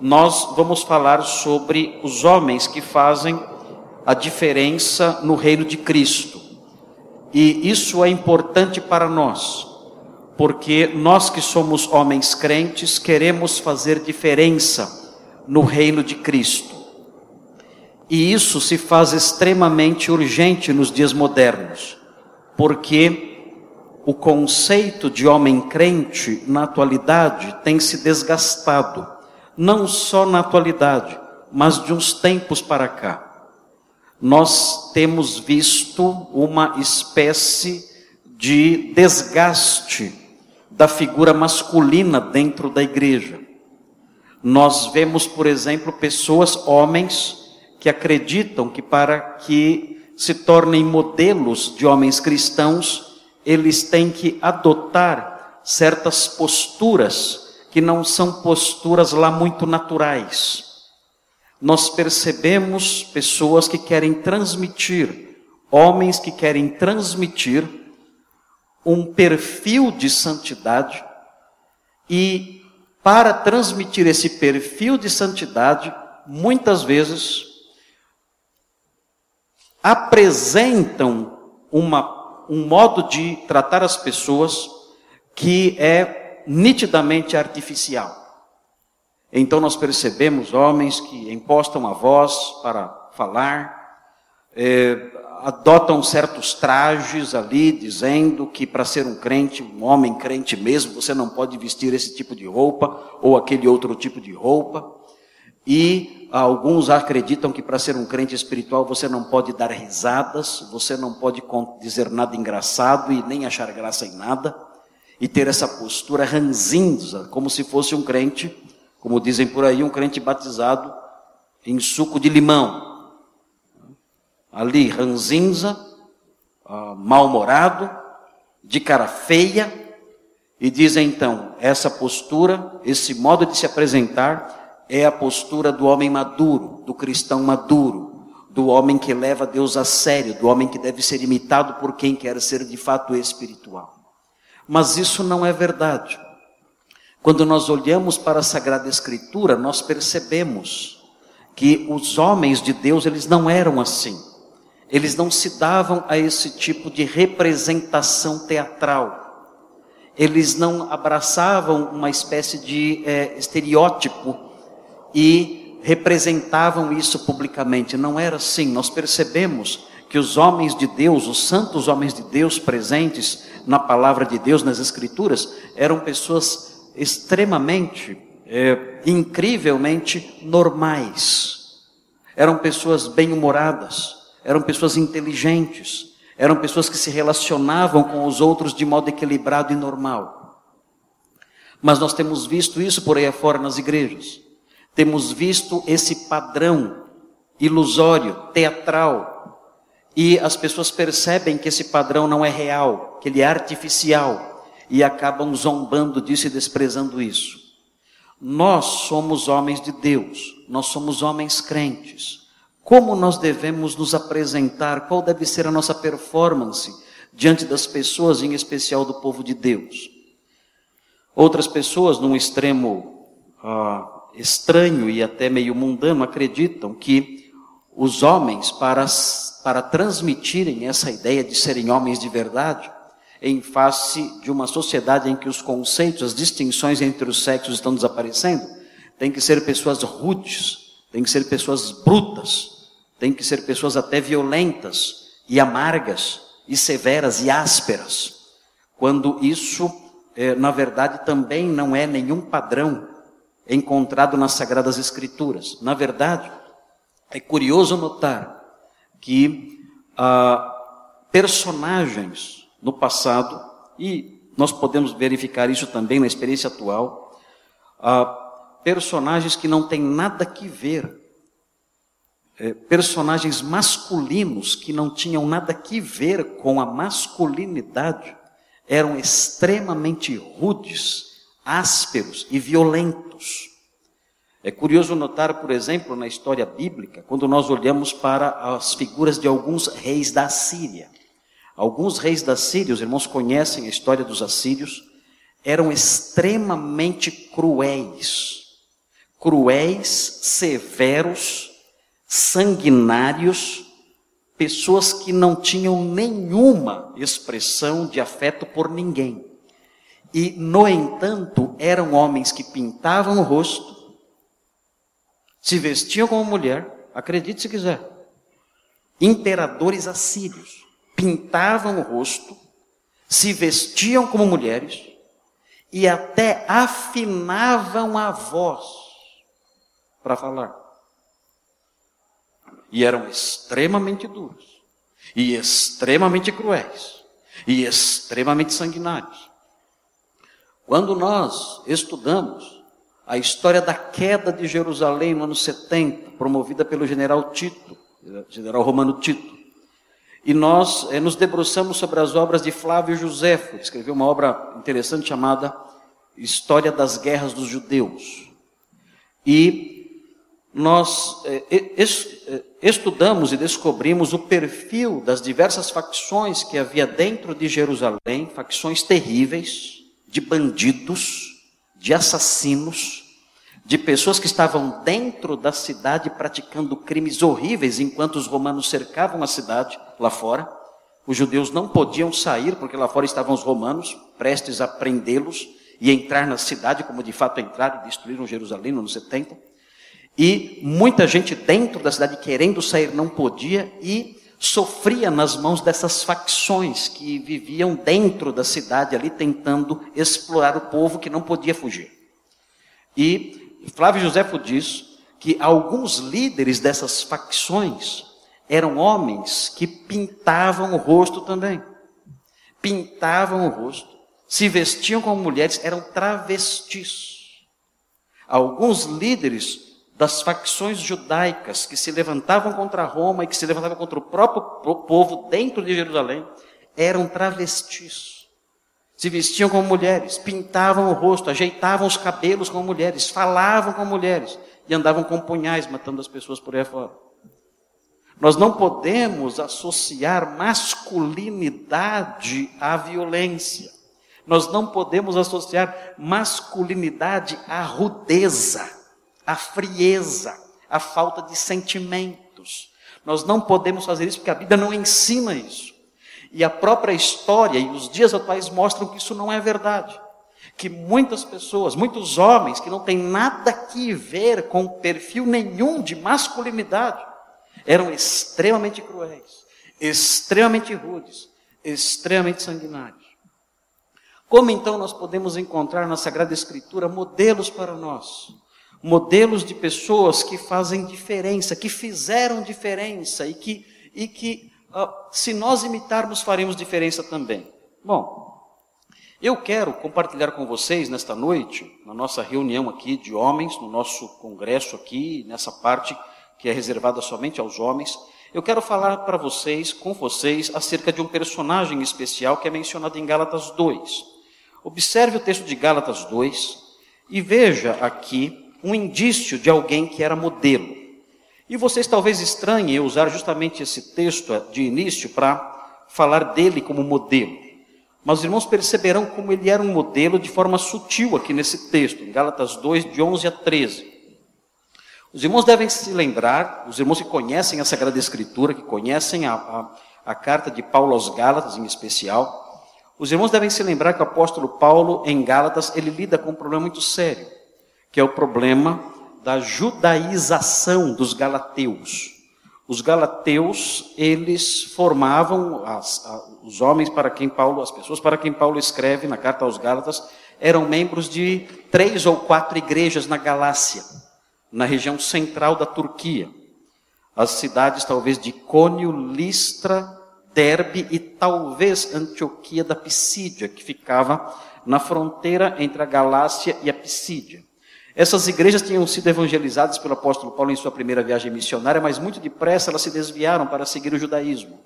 nós vamos falar sobre os homens que fazem a diferença no reino de Cristo. E isso é importante para nós, porque nós que somos homens crentes queremos fazer diferença no reino de Cristo. E isso se faz extremamente urgente nos dias modernos, porque o conceito de homem crente na atualidade tem se desgastado, não só na atualidade, mas de uns tempos para cá nós temos visto uma espécie de desgaste da figura masculina dentro da igreja. Nós vemos, por exemplo, pessoas, homens, que acreditam que para que se tornem modelos de homens cristãos, eles têm que adotar certas posturas que não são posturas lá muito naturais. Nós percebemos pessoas que querem transmitir, homens que querem transmitir um perfil de santidade e para transmitir esse perfil de santidade, muitas vezes apresentam uma, um modo de tratar as pessoas que é nitidamente artificial. Então nós percebemos homens que impostam a voz para falar, é, adotam certos trajes ali, dizendo que para ser um crente, um homem crente mesmo, você não pode vestir esse tipo de roupa ou aquele outro tipo de roupa. E alguns acreditam que para ser um crente espiritual você não pode dar risadas, você não pode dizer nada engraçado e nem achar graça em nada, e ter essa postura ranzinza, como se fosse um crente como dizem por aí, um crente batizado em suco de limão. Ali, ranzinza, uh, mal-humorado, de cara feia, e dizem então: essa postura, esse modo de se apresentar, é a postura do homem maduro, do cristão maduro, do homem que leva Deus a sério, do homem que deve ser imitado por quem quer ser de fato espiritual. Mas isso não é verdade. Quando nós olhamos para a Sagrada Escritura, nós percebemos que os homens de Deus, eles não eram assim. Eles não se davam a esse tipo de representação teatral. Eles não abraçavam uma espécie de é, estereótipo e representavam isso publicamente. Não era assim. Nós percebemos que os homens de Deus, os santos homens de Deus presentes na palavra de Deus, nas Escrituras, eram pessoas extremamente, é, incrivelmente normais. Eram pessoas bem-humoradas, eram pessoas inteligentes, eram pessoas que se relacionavam com os outros de modo equilibrado e normal. Mas nós temos visto isso por aí afora nas igrejas. Temos visto esse padrão ilusório, teatral, e as pessoas percebem que esse padrão não é real, que ele é artificial, e acabam zombando disso e desprezando isso. Nós somos homens de Deus, nós somos homens crentes. Como nós devemos nos apresentar? Qual deve ser a nossa performance diante das pessoas, em especial do povo de Deus? Outras pessoas, num extremo ah, estranho e até meio mundano, acreditam que os homens, para, para transmitirem essa ideia de serem homens de verdade, em face de uma sociedade em que os conceitos, as distinções entre os sexos estão desaparecendo, tem que ser pessoas rudes, tem que ser pessoas brutas, tem que ser pessoas até violentas e amargas e severas e ásperas, quando isso, é, na verdade, também não é nenhum padrão encontrado nas Sagradas Escrituras. Na verdade, é curioso notar que ah, personagens no passado, e nós podemos verificar isso também na experiência atual, ah, personagens que não têm nada que ver, é, personagens masculinos que não tinham nada que ver com a masculinidade, eram extremamente rudes, ásperos e violentos. É curioso notar, por exemplo, na história bíblica, quando nós olhamos para as figuras de alguns reis da Síria. Alguns reis da Síria, os irmãos conhecem a história dos assírios, eram extremamente cruéis. cruéis, severos, sanguinários, pessoas que não tinham nenhuma expressão de afeto por ninguém. E, no entanto, eram homens que pintavam o rosto, se vestiam como mulher, acredite se quiser, imperadores assírios, pintavam o rosto, se vestiam como mulheres e até afinavam a voz para falar. E eram extremamente duros, e extremamente cruéis, e extremamente sanguinários. Quando nós estudamos a história da queda de Jerusalém no ano 70, promovida pelo general Tito, general romano Tito, e nós eh, nos debruçamos sobre as obras de Flávio Josefo, que escreveu uma obra interessante chamada História das Guerras dos Judeus. E nós eh, eh, estudamos e descobrimos o perfil das diversas facções que havia dentro de Jerusalém, facções terríveis, de bandidos, de assassinos, de pessoas que estavam dentro da cidade praticando crimes horríveis enquanto os romanos cercavam a cidade lá fora. Os judeus não podiam sair porque lá fora estavam os romanos prestes a prendê-los e entrar na cidade, como de fato entraram e destruíram Jerusalém no 70. E muita gente dentro da cidade querendo sair não podia e sofria nas mãos dessas facções que viviam dentro da cidade ali tentando explorar o povo que não podia fugir. E Flávio Josefo diz que alguns líderes dessas facções eram homens que pintavam o rosto também. Pintavam o rosto, se vestiam como mulheres, eram travestis. Alguns líderes das facções judaicas que se levantavam contra Roma e que se levantavam contra o próprio povo dentro de Jerusalém, eram travestis. Se vestiam como mulheres, pintavam o rosto, ajeitavam os cabelos como mulheres, falavam como mulheres e andavam com punhais matando as pessoas por aí fora. Nós não podemos associar masculinidade à violência. Nós não podemos associar masculinidade à rudeza a frieza, a falta de sentimentos. Nós não podemos fazer isso porque a Bíblia não ensina isso. E a própria história e os dias atuais mostram que isso não é verdade. Que muitas pessoas, muitos homens que não têm nada que ver com perfil nenhum de masculinidade, eram extremamente cruéis, extremamente rudes, extremamente sanguinários. Como então nós podemos encontrar na Sagrada Escritura modelos para nós? Modelos de pessoas que fazem diferença, que fizeram diferença e que, e que uh, se nós imitarmos, faremos diferença também. Bom, eu quero compartilhar com vocês nesta noite, na nossa reunião aqui de homens, no nosso congresso aqui, nessa parte que é reservada somente aos homens, eu quero falar para vocês, com vocês, acerca de um personagem especial que é mencionado em Gálatas 2. Observe o texto de Gálatas 2 e veja aqui um indício de alguém que era modelo. E vocês talvez estranhem eu usar justamente esse texto de início para falar dele como modelo. Mas os irmãos perceberão como ele era um modelo de forma sutil aqui nesse texto, em Gálatas 2, de 11 a 13. Os irmãos devem se lembrar, os irmãos que conhecem a Sagrada Escritura, que conhecem a, a, a carta de Paulo aos Gálatas em especial, os irmãos devem se lembrar que o apóstolo Paulo, em Gálatas, ele lida com um problema muito sério que é o problema da judaização dos galateus. Os galateus, eles formavam as, a, os homens para quem Paulo, as pessoas para quem Paulo escreve na carta aos Gálatas, eram membros de três ou quatro igrejas na Galácia, na região central da Turquia. As cidades talvez de Cônio, Listra, Derbe e talvez Antioquia da Pisídia, que ficava na fronteira entre a Galácia e a Pisídia. Essas igrejas tinham sido evangelizadas pelo apóstolo Paulo em sua primeira viagem missionária, mas muito depressa elas se desviaram para seguir o judaísmo.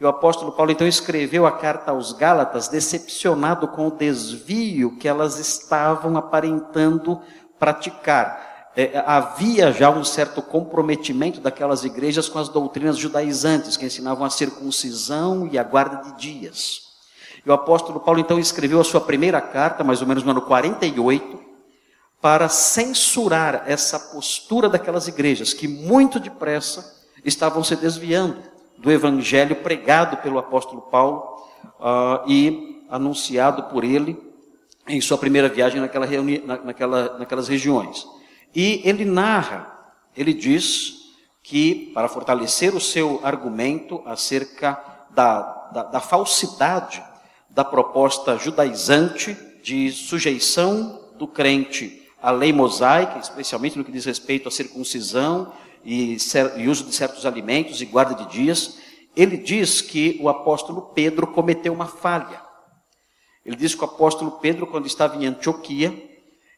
E o apóstolo Paulo então escreveu a carta aos Gálatas, decepcionado com o desvio que elas estavam aparentando praticar. É, havia já um certo comprometimento daquelas igrejas com as doutrinas judaizantes, que ensinavam a circuncisão e a guarda de dias. E o apóstolo Paulo então escreveu a sua primeira carta, mais ou menos no ano 48, para censurar essa postura daquelas igrejas que muito depressa estavam se desviando do evangelho pregado pelo apóstolo Paulo uh, e anunciado por ele em sua primeira viagem naquela reuni naquela, naquelas regiões. E ele narra, ele diz que, para fortalecer o seu argumento acerca da, da, da falsidade da proposta judaizante de sujeição do crente à lei mosaica, especialmente no que diz respeito à circuncisão e, e uso de certos alimentos e guarda de dias, ele diz que o apóstolo Pedro cometeu uma falha. Ele diz que o apóstolo Pedro, quando estava em Antioquia,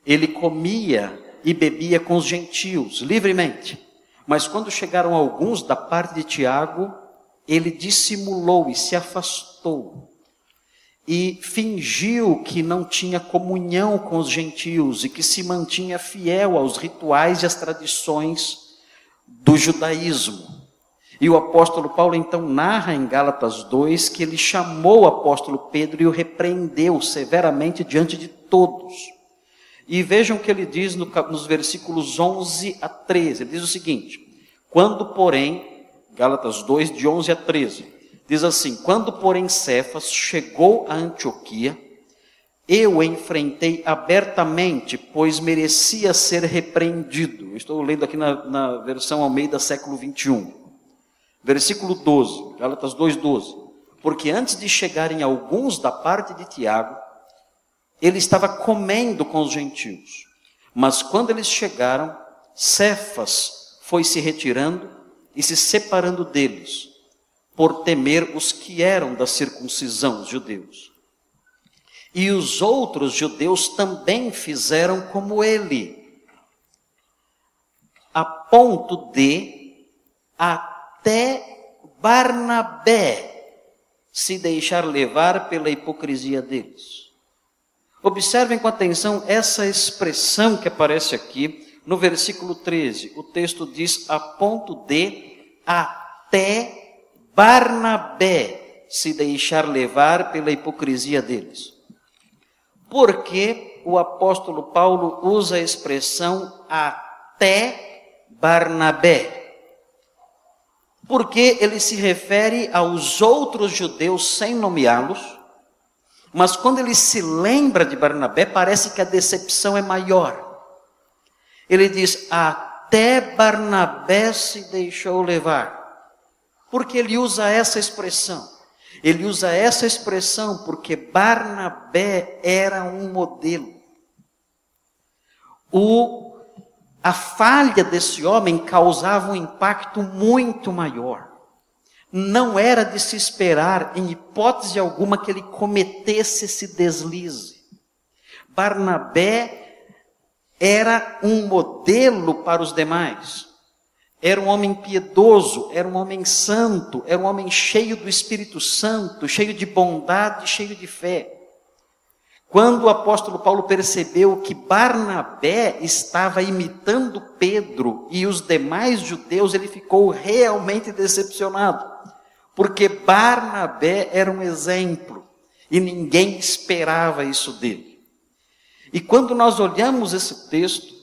ele comia e bebia com os gentios, livremente. Mas quando chegaram alguns da parte de Tiago, ele dissimulou e se afastou e fingiu que não tinha comunhão com os gentios e que se mantinha fiel aos rituais e às tradições do judaísmo. E o apóstolo Paulo então narra em Gálatas 2 que ele chamou o apóstolo Pedro e o repreendeu severamente diante de todos. E vejam o que ele diz no, nos versículos 11 a 13. Ele diz o seguinte: Quando, porém, Gálatas 2, de 11 a 13, Diz assim: Quando, porém, Cefas chegou a Antioquia, eu enfrentei abertamente, pois merecia ser repreendido. Estou lendo aqui na, na versão Almeida, século 21. Versículo 12, Gálatas 2,12. Porque antes de chegarem alguns da parte de Tiago, ele estava comendo com os gentios. Mas quando eles chegaram, Cefas foi se retirando e se separando deles por temer os que eram da circuncisão, os judeus. E os outros judeus também fizeram como ele, a ponto de até Barnabé se deixar levar pela hipocrisia deles. Observem com atenção essa expressão que aparece aqui no versículo 13. O texto diz a ponto de até Barnabé se deixar levar pela hipocrisia deles. Porque o apóstolo Paulo usa a expressão até Barnabé? Porque ele se refere aos outros judeus sem nomeá-los, mas quando ele se lembra de Barnabé, parece que a decepção é maior. Ele diz: Até Barnabé se deixou levar. Porque ele usa essa expressão? Ele usa essa expressão porque Barnabé era um modelo. O, a falha desse homem causava um impacto muito maior. Não era de se esperar, em hipótese alguma, que ele cometesse esse deslize. Barnabé era um modelo para os demais. Era um homem piedoso, era um homem santo, era um homem cheio do Espírito Santo, cheio de bondade, cheio de fé. Quando o apóstolo Paulo percebeu que Barnabé estava imitando Pedro e os demais judeus, ele ficou realmente decepcionado, porque Barnabé era um exemplo e ninguém esperava isso dele. E quando nós olhamos esse texto,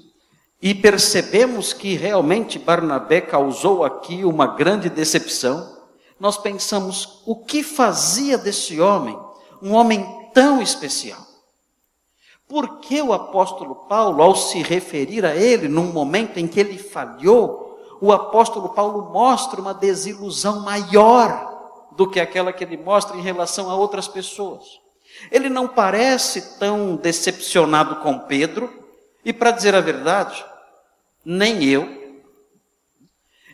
e percebemos que realmente Barnabé causou aqui uma grande decepção, nós pensamos: o que fazia desse homem um homem tão especial? Por que o apóstolo Paulo, ao se referir a ele num momento em que ele falhou, o apóstolo Paulo mostra uma desilusão maior do que aquela que ele mostra em relação a outras pessoas? Ele não parece tão decepcionado com Pedro, e para dizer a verdade, nem eu.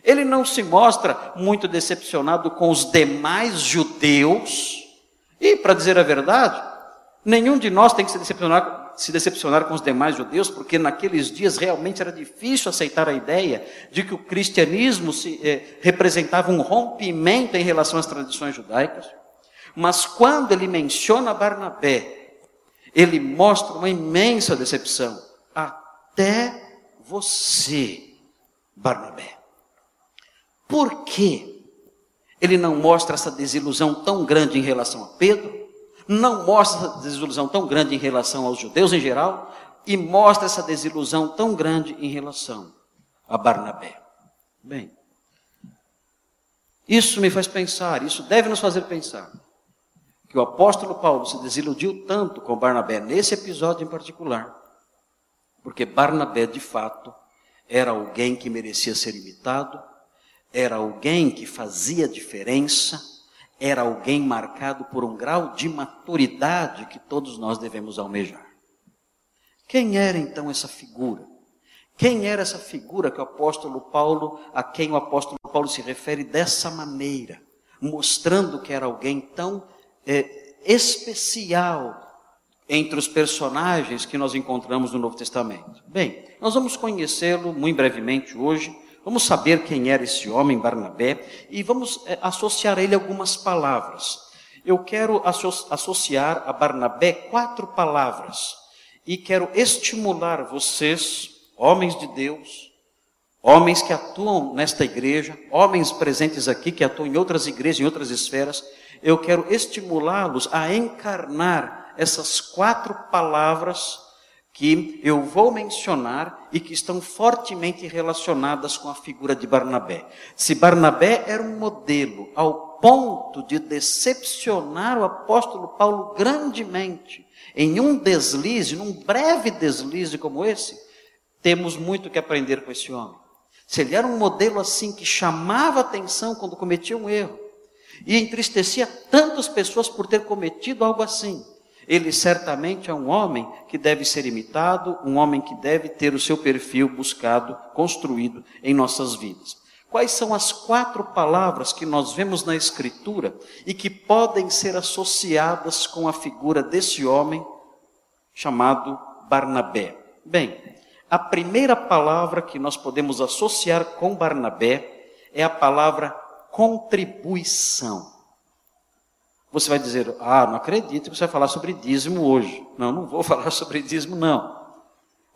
Ele não se mostra muito decepcionado com os demais judeus. E, para dizer a verdade, nenhum de nós tem que se decepcionar, se decepcionar com os demais judeus, porque naqueles dias realmente era difícil aceitar a ideia de que o cristianismo se, eh, representava um rompimento em relação às tradições judaicas. Mas quando ele menciona Barnabé, ele mostra uma imensa decepção até você, Barnabé. Por que ele não mostra essa desilusão tão grande em relação a Pedro? Não mostra essa desilusão tão grande em relação aos judeus em geral? e mostra essa desilusão tão grande em relação a Barnabé? Bem, isso me faz pensar, isso deve nos fazer pensar, que o apóstolo Paulo se desiludiu tanto com Barnabé nesse episódio em particular, porque Barnabé, de fato, era alguém que merecia ser imitado, era alguém que fazia diferença, era alguém marcado por um grau de maturidade que todos nós devemos almejar. Quem era então essa figura? Quem era essa figura que o apóstolo Paulo, a quem o apóstolo Paulo se refere dessa maneira, mostrando que era alguém tão é, especial entre os personagens que nós encontramos no Novo Testamento? Bem, nós vamos conhecê-lo muito brevemente hoje, vamos saber quem era esse homem, Barnabé, e vamos é, associar a ele algumas palavras. Eu quero associar a Barnabé quatro palavras e quero estimular vocês, homens de Deus, homens que atuam nesta igreja, homens presentes aqui que atuam em outras igrejas, em outras esferas, eu quero estimulá-los a encarnar essas quatro palavras que eu vou mencionar e que estão fortemente relacionadas com a figura de Barnabé. Se Barnabé era um modelo ao ponto de decepcionar o apóstolo Paulo grandemente, em um deslize, num breve deslize como esse, temos muito que aprender com esse homem. Se ele era um modelo assim que chamava atenção quando cometia um erro e entristecia tantas pessoas por ter cometido algo assim, ele certamente é um homem que deve ser imitado, um homem que deve ter o seu perfil buscado, construído em nossas vidas. Quais são as quatro palavras que nós vemos na Escritura e que podem ser associadas com a figura desse homem chamado Barnabé? Bem, a primeira palavra que nós podemos associar com Barnabé é a palavra contribuição. Você vai dizer, ah, não acredito que você vai falar sobre dízimo hoje. Não, não vou falar sobre dízimo, não.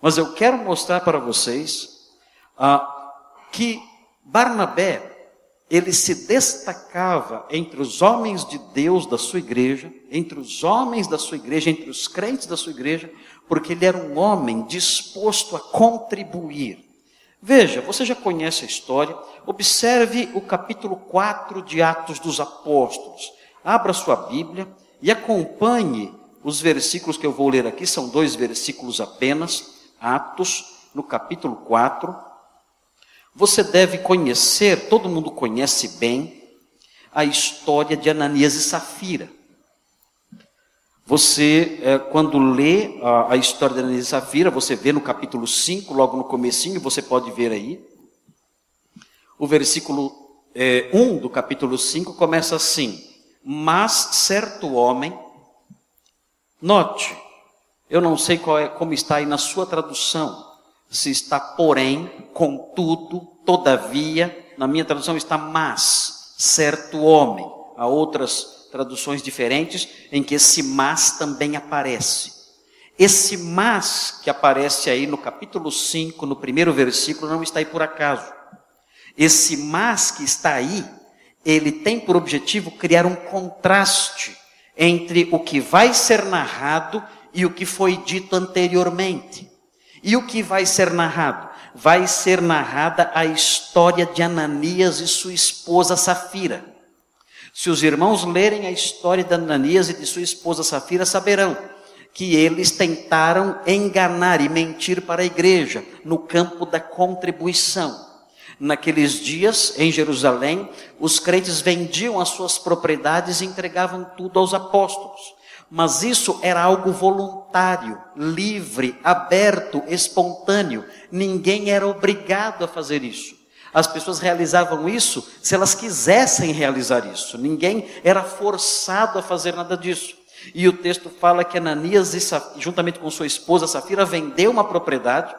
Mas eu quero mostrar para vocês ah, que Barnabé ele se destacava entre os homens de Deus da sua igreja, entre os homens da sua igreja, entre os crentes da sua igreja, porque ele era um homem disposto a contribuir. Veja, você já conhece a história, observe o capítulo 4 de Atos dos Apóstolos. Abra sua Bíblia e acompanhe os versículos que eu vou ler aqui, são dois versículos apenas, Atos, no capítulo 4, você deve conhecer, todo mundo conhece bem, a história de Ananias e Safira. Você, é, quando lê a, história de Ananias e Safira, você vê no capítulo 5, logo no comecinho, você pode ver aí. O versículo é, 1 do capítulo 5 começa assim: Mas certo homem, note, eu não sei é, como está aí na sua tradução, se está porém, contudo, todavia, na minha tradução está mas, certo homem. Há outras traduções diferentes em que esse mas também aparece. Esse mas que aparece aí no capítulo 5, no primeiro versículo, não está aí por acaso. Esse mas que está aí, ele tem por objetivo criar um contraste entre o que vai ser narrado e o que foi dito anteriormente. E o que vai ser narrado? Vai ser narrada a história de Ananias e sua esposa Safira. Se os irmãos lerem a história de Ananias e de sua esposa Safira, saberão que eles tentaram enganar e mentir para a igreja no campo da contribuição. Naqueles dias, em Jerusalém, os crentes vendiam as suas propriedades e entregavam tudo aos apóstolos. Mas isso era algo voluntário, livre, aberto, espontâneo. Ninguém era obrigado a fazer isso. As pessoas realizavam isso se elas quisessem realizar isso. Ninguém era forçado a fazer nada disso. E o texto fala que Ananias, juntamente com sua esposa Safira, vendeu uma propriedade,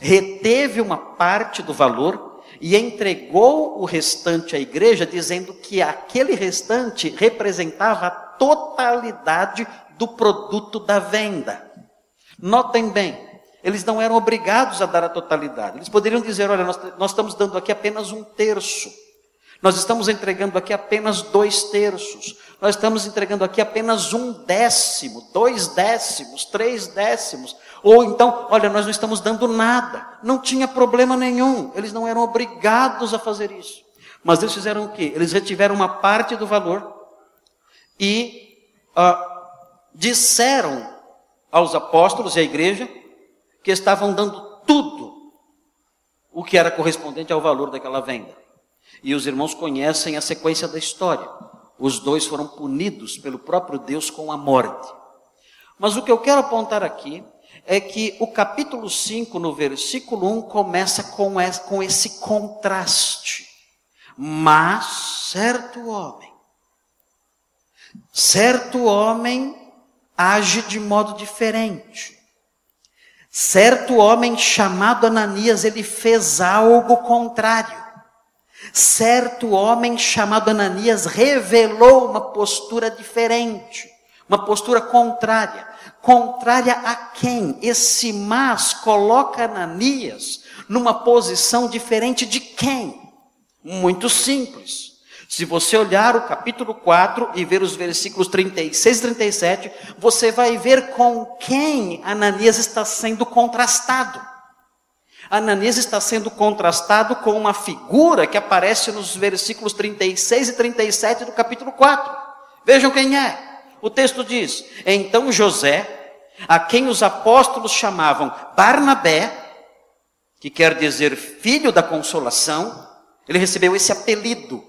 reteve uma parte do valor e entregou o restante à igreja, dizendo que aquele restante representava a totalidade do produto da venda. Notem bem, eles não eram obrigados a dar a totalidade. Eles poderiam dizer: olha, nós, nós estamos dando aqui apenas um terço. Nós estamos entregando aqui apenas dois terços. Nós estamos entregando aqui apenas um décimo, dois décimos, três décimos. Ou então, olha, nós não estamos dando nada. Não tinha problema nenhum. Eles não eram obrigados a fazer isso. Mas eles fizeram o quê? Eles retiveram uma parte do valor e ah, disseram aos apóstolos e à igreja que estavam dando tudo o que era correspondente ao valor daquela venda. E os irmãos conhecem a sequência da história. Os dois foram punidos pelo próprio Deus com a morte. Mas o que eu quero apontar aqui é que o capítulo 5, no versículo 1, começa com esse contraste. Mas certo homem, certo homem age de modo diferente. Certo homem chamado Ananias, ele fez algo contrário. Certo homem chamado Ananias revelou uma postura diferente, uma postura contrária. Contrária a quem? Esse mas coloca Ananias numa posição diferente de quem? Muito simples. Se você olhar o capítulo 4 e ver os versículos 36 e 37, você vai ver com quem Ananias está sendo contrastado. Ananias está sendo contrastado com uma figura que aparece nos versículos 36 e 37 do capítulo 4. Vejam quem é. O texto diz: Então José, a quem os apóstolos chamavam Barnabé, que quer dizer filho da consolação, ele recebeu esse apelido.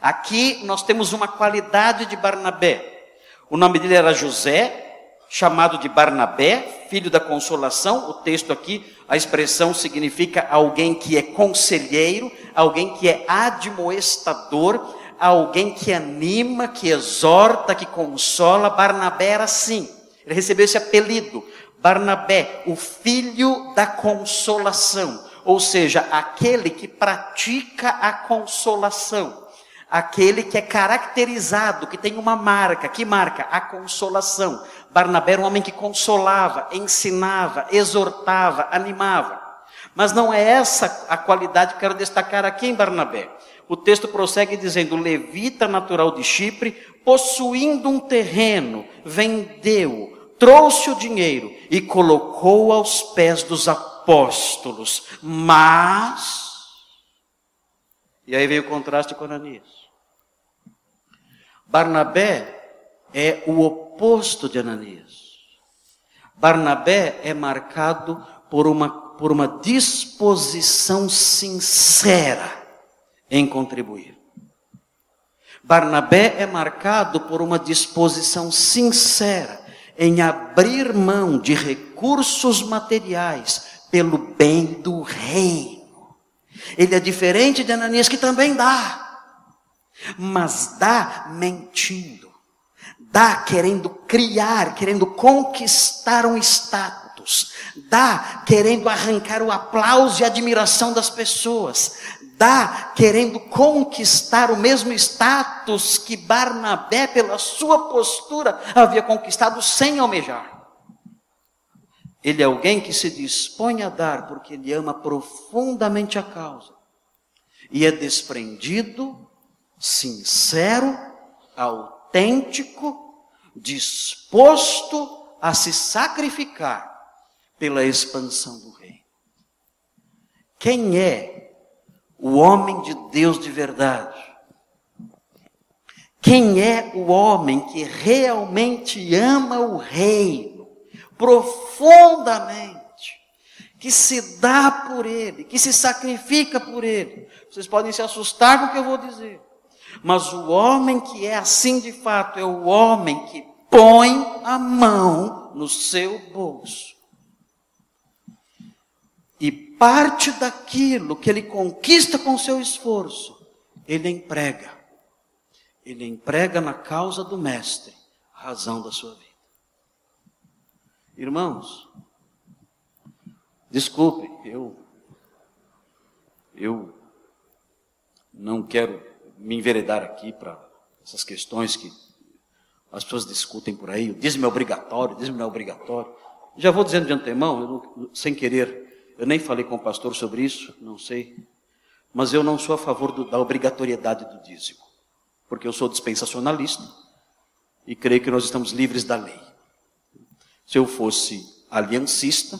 Aqui nós temos uma qualidade de Barnabé. O nome dele era José, chamado de Barnabé, filho da consolação. O texto aqui, a expressão significa alguém que é conselheiro, alguém que é admoestador, alguém que anima, que exorta, que consola. Barnabé era assim. Ele recebeu esse apelido. Barnabé, o filho da consolação, ou seja, aquele que pratica a consolação aquele que é caracterizado, que tem uma marca, que marca a consolação. Barnabé era um homem que consolava, ensinava, exortava, animava. Mas não é essa a qualidade que quero destacar aqui em Barnabé. O texto prossegue dizendo: levita natural de Chipre, possuindo um terreno, vendeu, trouxe o dinheiro e colocou aos pés dos apóstolos. Mas. E aí veio o contraste com Ananias. Barnabé é o oposto de Ananias. Barnabé é marcado por uma, por uma disposição sincera em contribuir. Barnabé é marcado por uma disposição sincera em abrir mão de recursos materiais pelo bem do reino. Ele é diferente de Ananias, que também dá mas dá mentindo, dá querendo criar, querendo conquistar um status, dá querendo arrancar o aplauso e admiração das pessoas, dá querendo conquistar o mesmo status que Barnabé, pela sua postura, havia conquistado sem almejar. Ele é alguém que se dispõe a dar porque ele ama profundamente a causa e é desprendido sincero, autêntico, disposto a se sacrificar pela expansão do reino. Quem é o homem de Deus de verdade? Quem é o homem que realmente ama o reino profundamente, que se dá por ele, que se sacrifica por ele? Vocês podem se assustar com o que eu vou dizer. Mas o homem que é assim de fato é o homem que põe a mão no seu bolso. Parte daquilo que ele conquista com seu esforço, ele emprega. Ele emprega na causa do Mestre, a razão da sua vida. Irmãos, desculpem, eu, eu não quero me enveredar aqui para essas questões que as pessoas discutem por aí, o dízimo é obrigatório, o dízimo não é obrigatório. Já vou dizendo de antemão, não, sem querer, eu nem falei com o pastor sobre isso, não sei. Mas eu não sou a favor do, da obrigatoriedade do dízimo, porque eu sou dispensacionalista e creio que nós estamos livres da lei. Se eu fosse aliancista,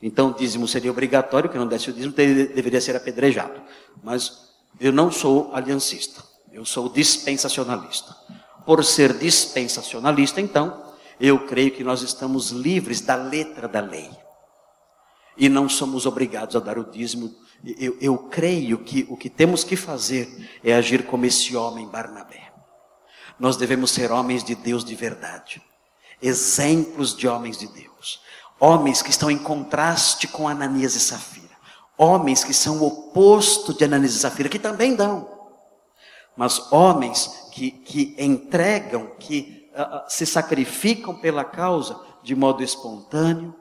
então o dízimo seria obrigatório, que não desse o dízimo deveria ser apedrejado. Mas eu não sou aliancista, eu sou dispensacionalista. Por ser dispensacionalista, então, eu creio que nós estamos livres da letra da lei. E não somos obrigados a dar o dízimo. Eu, eu creio que o que temos que fazer é agir como esse homem Barnabé. Nós devemos ser homens de Deus de verdade, exemplos de homens de Deus, homens que estão em contraste com Ananias e Safira, homens que são o oposto de Ananias e Safira, que também dão, mas homens que, que entregam, que uh, se sacrificam pela causa de modo espontâneo,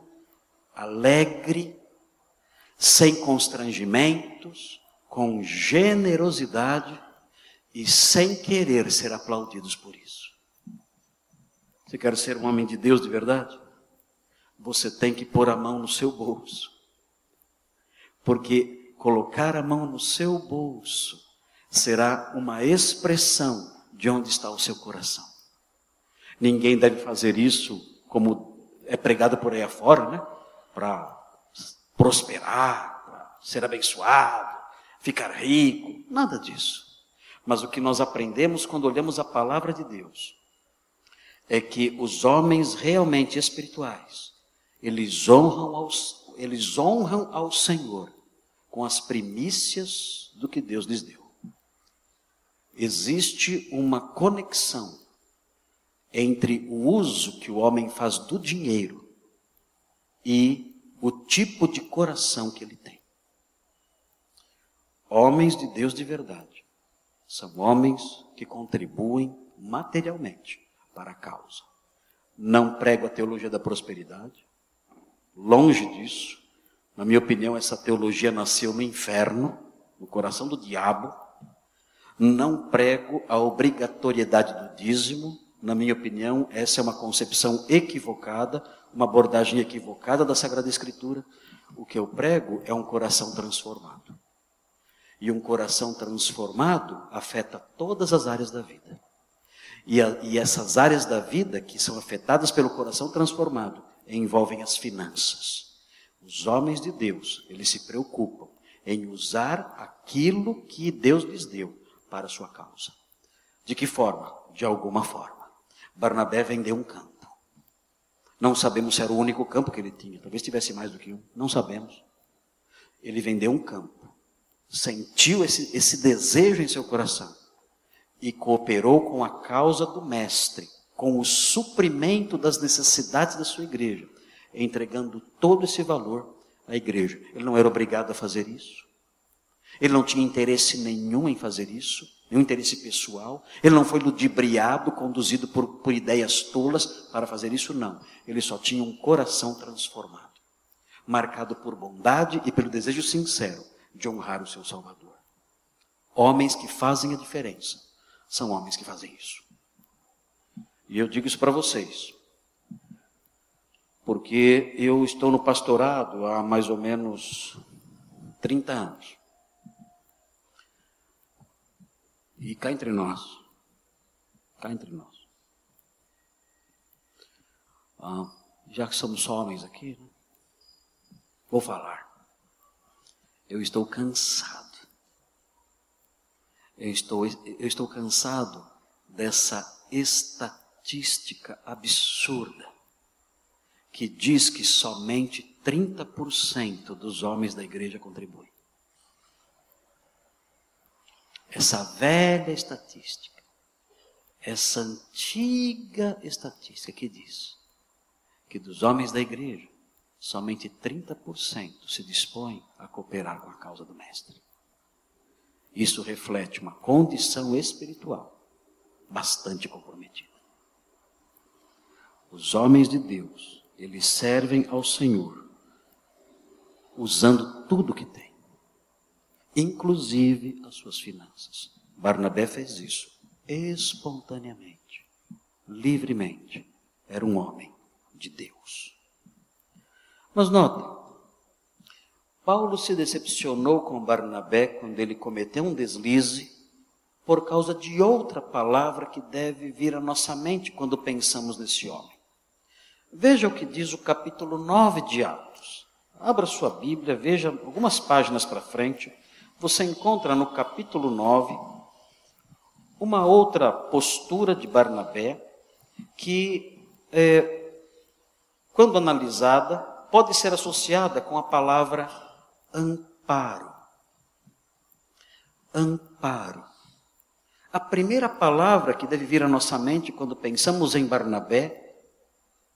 alegre, sem constrangimentos, com generosidade e sem querer ser aplaudidos por isso. Você quer ser um homem de Deus de verdade? Você tem que pôr a mão no seu bolso. Porque colocar a mão no seu bolso será uma expressão de onde está o seu coração. Ninguém deve fazer isso como é pregado por aí afora, né? Para prosperar, para ser abençoado, ficar rico, nada disso. Mas o que nós aprendemos quando olhamos a palavra de Deus é que os homens realmente espirituais, eles honram, aos, eles honram ao Senhor com as primícias do que Deus lhes deu. Existe uma conexão entre o uso que o homem faz do dinheiro e o tipo de coração que ele tem. Homens de Deus de verdade são homens que contribuem materialmente para a causa. Não prego a teologia da prosperidade, longe disso. Na minha opinião, essa teologia nasceu no inferno, no coração do diabo. Não prego a obrigatoriedade do dízimo. Na minha opinião, essa é uma concepção equivocada, uma abordagem equivocada da Sagrada Escritura. O que eu prego é um coração transformado. E um coração transformado afeta todas as áreas da vida. E, a, e essas áreas da vida que são afetadas pelo coração transformado envolvem as finanças. Os homens de Deus, eles se preocupam em usar aquilo que Deus lhes deu para a sua causa. De que forma? De alguma forma. Barnabé vendeu um campo. Não sabemos se era o único campo que ele tinha, talvez tivesse mais do que um, não sabemos. Ele vendeu um campo sentiu esse, esse desejo em seu coração e cooperou com a causa do Mestre, com o suprimento das necessidades da sua igreja, entregando todo esse valor à igreja. Ele não era obrigado a fazer isso. Ele não tinha interesse nenhum em fazer isso, nenhum interesse pessoal. Ele não foi ludibriado, conduzido por, por ideias tolas para fazer isso, não. Ele só tinha um coração transformado, marcado por bondade e pelo desejo sincero de honrar o seu Salvador. Homens que fazem a diferença são homens que fazem isso. E eu digo isso para vocês, porque eu estou no pastorado há mais ou menos 30 anos. E cá entre nós, cá entre nós, ah, já que somos homens aqui, né? vou falar. Eu estou cansado. Eu estou, eu estou cansado dessa estatística absurda que diz que somente 30% dos homens da igreja contribuem. Essa velha estatística, essa antiga estatística que diz que dos homens da igreja, somente 30% se dispõe a cooperar com a causa do Mestre. Isso reflete uma condição espiritual bastante comprometida. Os homens de Deus, eles servem ao Senhor usando tudo que tem, inclusive as suas finanças. Barnabé fez isso espontaneamente, livremente. Era um homem de Deus. Mas notem, Paulo se decepcionou com Barnabé quando ele cometeu um deslize por causa de outra palavra que deve vir à nossa mente quando pensamos nesse homem. Veja o que diz o capítulo 9 de Atos. Abra sua Bíblia, veja algumas páginas para frente. Você encontra no capítulo 9 uma outra postura de Barnabé que, é, quando analisada, pode ser associada com a palavra amparo. Amparo. A primeira palavra que deve vir à nossa mente quando pensamos em Barnabé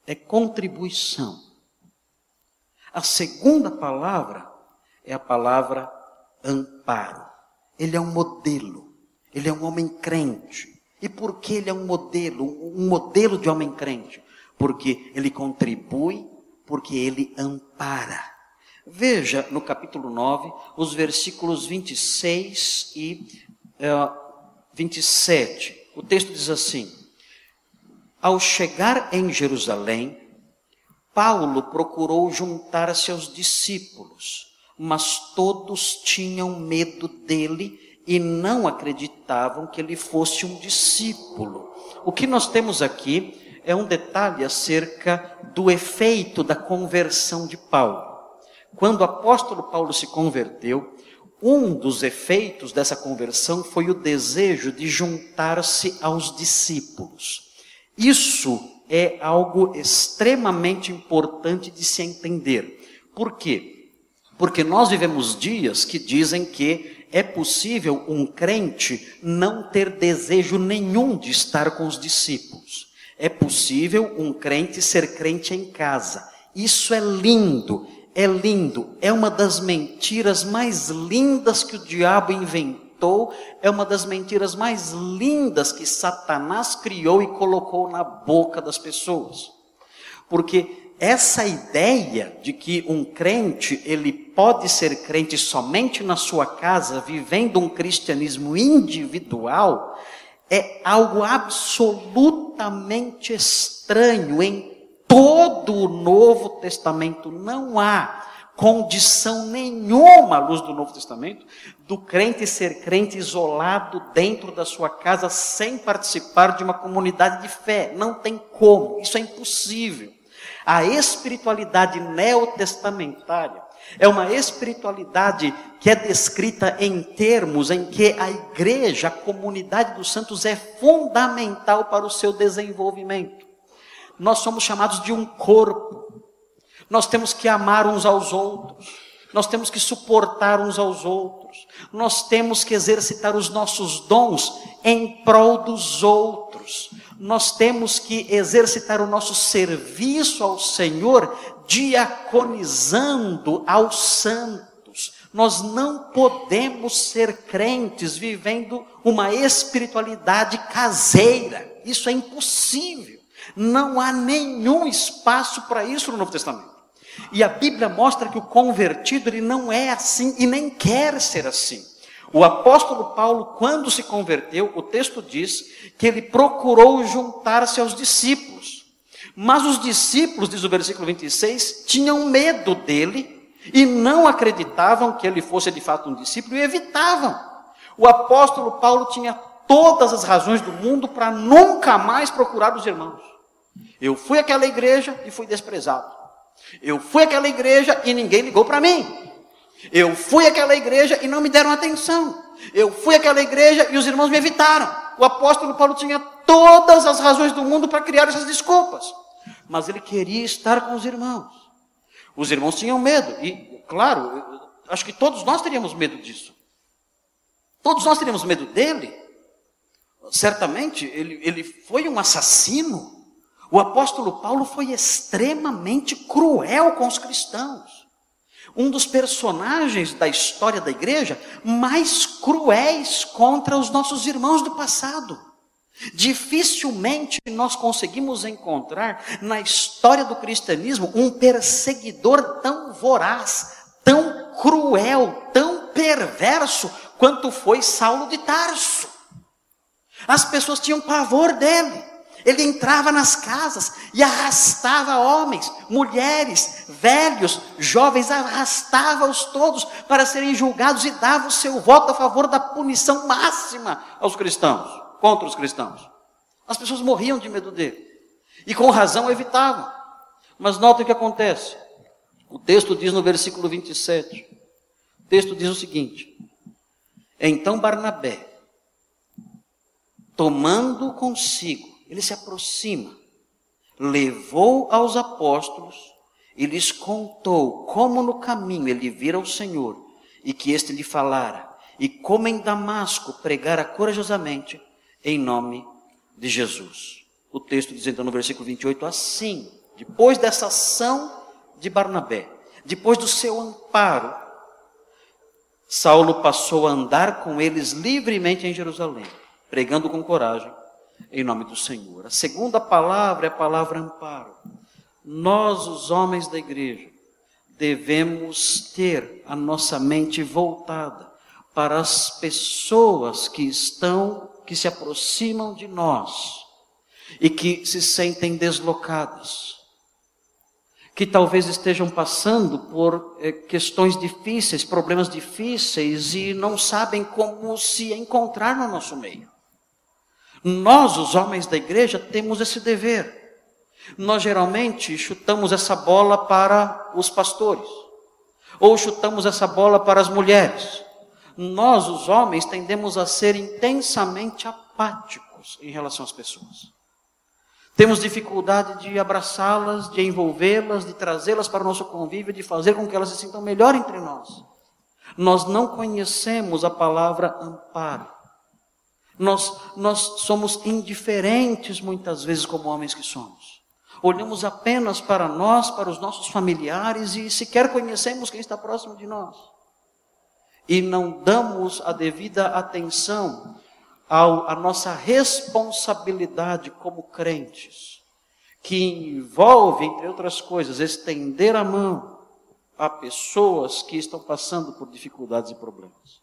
é contribuição. A segunda palavra é a palavra amparo. Ele é um modelo. Ele é um homem crente. E por que ele é um modelo, um modelo de homem crente? Porque ele contribui, porque ele ampara. Veja no capítulo 9, os versículos 26 e uh, 27. O texto diz assim: Ao chegar em Jerusalém, Paulo procurou juntar-se aos discípulos, mas todos tinham medo dele e não acreditavam que ele fosse um discípulo. O que nós temos aqui é um detalhe acerca do efeito da conversão de Paulo. Quando o apóstolo Paulo se converteu, um dos efeitos dessa conversão foi o desejo de juntar-se aos discípulos. Isso é algo extremamente importante de se entender. Por quê? Porque nós vivemos dias que dizem que é possível um crente não ter desejo nenhum de estar com os discípulos. É possível um crente ser crente em casa. Isso é lindo, é lindo, é uma das mentiras mais lindas que o diabo inventou, é uma das mentiras mais lindas que Satanás criou e colocou na boca das pessoas. Porque essa ideia de que um crente, ele pode ser crente somente na sua casa, vivendo um cristianismo individual, é algo absolutamente estranho em todo o Novo Testamento. Não há condição nenhuma à luz do Novo Testamento do crente ser crente isolado dentro da sua casa sem participar de uma comunidade de fé. Não tem como, isso é impossível. A espiritualidade neotestamentária é uma espiritualidade que é descrita em termos em que a igreja, a comunidade dos santos é fundamental para o seu desenvolvimento nós somos chamados de um corpo. Nós temos que amar uns aos outros. Nós temos que suportar uns aos outros. Nós temos que exercitar os nossos dons em prol dos outros. Nós temos que exercitar o nosso serviço ao Senhor diaconizando aos santos. Nós não podemos ser crentes vivendo uma espiritualidade caseira. Isso é impossível. Não há nenhum espaço para isso no Novo Testamento. E a Bíblia mostra que o convertido ele não é assim e nem quer ser assim. O apóstolo Paulo, quando se converteu, o texto diz que ele procurou juntar-se aos discípulos. Mas os discípulos, diz o versículo 26, tinham medo dele e não acreditavam que ele fosse de fato um discípulo e evitavam. O apóstolo Paulo tinha todas as razões do mundo para nunca mais procurar os irmãos. Eu fui àquela igreja e fui desprezado. Eu fui àquela igreja e ninguém ligou para mim. Eu fui àquela igreja e não me deram atenção. Eu fui àquela igreja e os irmãos me evitaram. O apóstolo Paulo tinha todas as razões do mundo para criar essas desculpas. Mas ele queria estar com os irmãos. Os irmãos tinham medo. E, claro, acho que todos nós teríamos medo disso. Todos nós teríamos medo dele. Certamente, ele, ele foi um assassino. O apóstolo Paulo foi extremamente cruel com os cristãos. Um dos personagens da história da igreja mais cruéis contra os nossos irmãos do passado. Dificilmente nós conseguimos encontrar na história do cristianismo um perseguidor tão voraz, tão cruel, tão perverso quanto foi Saulo de Tarso. As pessoas tinham pavor dele. Ele entrava nas casas e arrastava homens, mulheres, velhos, jovens, arrastava-os todos para serem julgados e dava o seu voto a favor da punição máxima aos cristãos, contra os cristãos. As pessoas morriam de medo dele e com razão evitavam. Mas notem o que acontece. O texto diz no versículo 27. O texto diz o seguinte: Então Barnabé, tomando consigo ele se aproxima, levou aos apóstolos e lhes contou como no caminho ele vira o Senhor e que este lhe falara, e como em Damasco pregara corajosamente em nome de Jesus. O texto diz então no versículo 28 assim: depois dessa ação de Barnabé, depois do seu amparo, Saulo passou a andar com eles livremente em Jerusalém, pregando com coragem em nome do Senhor. A segunda palavra é a palavra amparo. Nós, os homens da igreja, devemos ter a nossa mente voltada para as pessoas que estão, que se aproximam de nós e que se sentem deslocadas, que talvez estejam passando por eh, questões difíceis, problemas difíceis e não sabem como se encontrar no nosso meio. Nós, os homens da igreja, temos esse dever. Nós geralmente chutamos essa bola para os pastores, ou chutamos essa bola para as mulheres. Nós, os homens, tendemos a ser intensamente apáticos em relação às pessoas. Temos dificuldade de abraçá-las, de envolvê-las, de trazê-las para o nosso convívio, de fazer com que elas se sintam melhor entre nós. Nós não conhecemos a palavra amparo. Nós, nós somos indiferentes muitas vezes como homens que somos. Olhamos apenas para nós, para os nossos familiares e sequer conhecemos quem está próximo de nós. E não damos a devida atenção à nossa responsabilidade como crentes, que envolve, entre outras coisas, estender a mão a pessoas que estão passando por dificuldades e problemas.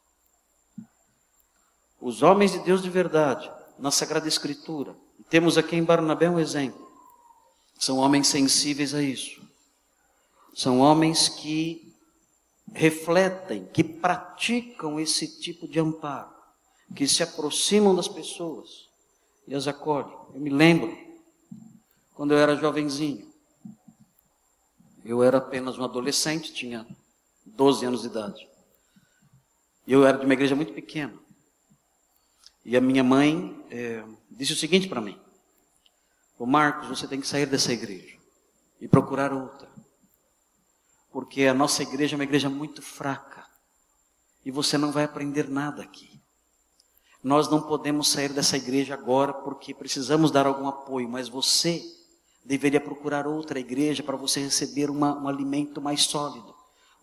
Os homens de Deus de verdade, na Sagrada Escritura, temos aqui em Barnabé um exemplo, são homens sensíveis a isso. São homens que refletem, que praticam esse tipo de amparo, que se aproximam das pessoas e as acolhem. Eu me lembro, quando eu era jovenzinho, eu era apenas um adolescente, tinha 12 anos de idade. Eu era de uma igreja muito pequena. E a minha mãe é, disse o seguinte para mim: Ô Marcos, você tem que sair dessa igreja e procurar outra. Porque a nossa igreja é uma igreja muito fraca. E você não vai aprender nada aqui. Nós não podemos sair dessa igreja agora porque precisamos dar algum apoio, mas você deveria procurar outra igreja para você receber uma, um alimento mais sólido.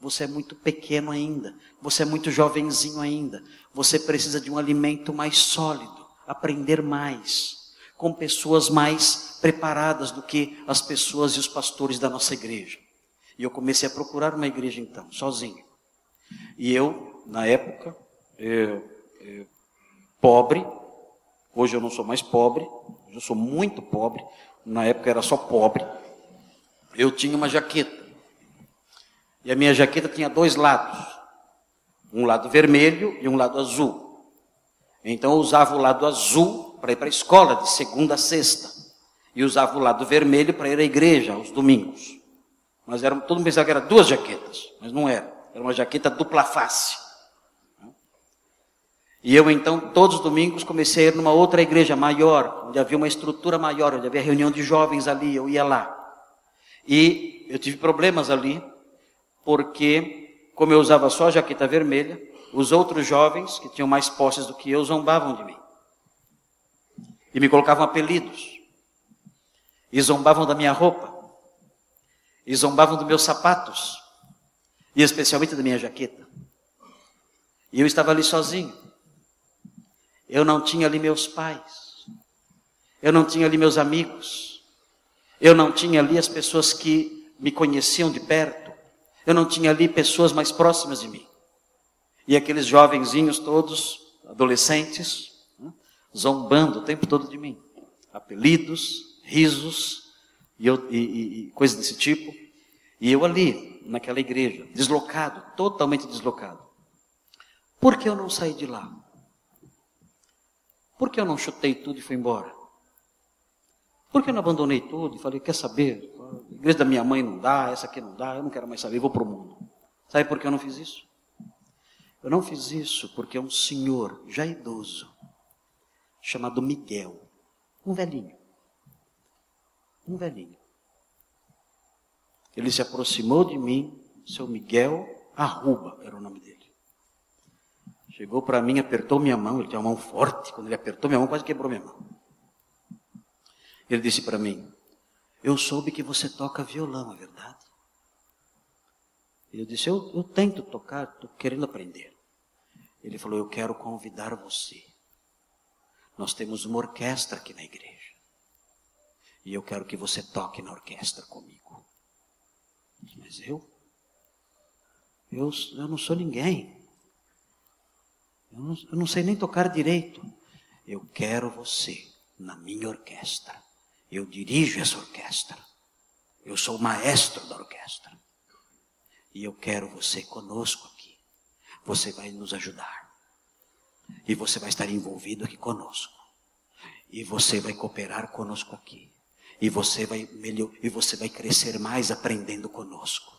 Você é muito pequeno ainda. Você é muito jovenzinho ainda. Você precisa de um alimento mais sólido, aprender mais, com pessoas mais preparadas do que as pessoas e os pastores da nossa igreja. E eu comecei a procurar uma igreja então, sozinho. E eu, na época, é, é, pobre, hoje eu não sou mais pobre, eu sou muito pobre, na época era só pobre. Eu tinha uma jaqueta e a minha jaqueta tinha dois lados, um lado vermelho e um lado azul. Então eu usava o lado azul para ir para a escola de segunda a sexta e usava o lado vermelho para ir à igreja aos domingos. Mas era, todo mundo pensava que era duas jaquetas, mas não era. Era uma jaqueta dupla face. E eu então, todos os domingos, comecei a ir numa outra igreja maior, onde havia uma estrutura maior, onde havia reunião de jovens ali, eu ia lá. E eu tive problemas ali, porque, como eu usava só a jaqueta vermelha, os outros jovens, que tinham mais posses do que eu, zombavam de mim. E me colocavam apelidos. E zombavam da minha roupa. E zombavam dos meus sapatos. E especialmente da minha jaqueta. E eu estava ali sozinho. Eu não tinha ali meus pais. Eu não tinha ali meus amigos. Eu não tinha ali as pessoas que me conheciam de perto. Eu não tinha ali pessoas mais próximas de mim. E aqueles jovenzinhos todos, adolescentes, né, zombando o tempo todo de mim. apelidos, risos e, eu, e, e, e coisas desse tipo. E eu ali, naquela igreja, deslocado, totalmente deslocado. Por que eu não saí de lá? Por que eu não chutei tudo e fui embora? Por que eu não abandonei tudo e falei, quer saber? Igreja da minha mãe não dá, essa aqui não dá, eu não quero mais saber, vou para o mundo. Sabe por que eu não fiz isso? Eu não fiz isso porque um senhor já idoso, chamado Miguel, um velhinho, um velhinho, ele se aproximou de mim, seu Miguel Arruba era o nome dele. Chegou para mim, apertou minha mão, ele tinha uma mão forte, quando ele apertou minha mão, quase quebrou minha mão. Ele disse para mim: Eu soube que você toca violão, é verdade? E eu disse: Eu, eu tento tocar, estou querendo aprender. Ele falou: Eu quero convidar você. Nós temos uma orquestra aqui na igreja. E eu quero que você toque na orquestra comigo. Mas eu? Eu, eu não sou ninguém. Eu não, eu não sei nem tocar direito. Eu quero você na minha orquestra. Eu dirijo essa orquestra. Eu sou o maestro da orquestra. E eu quero você conosco aqui. Você vai nos ajudar. E você vai estar envolvido aqui conosco. E você vai cooperar conosco aqui. E você vai melhor, e você vai crescer mais aprendendo conosco.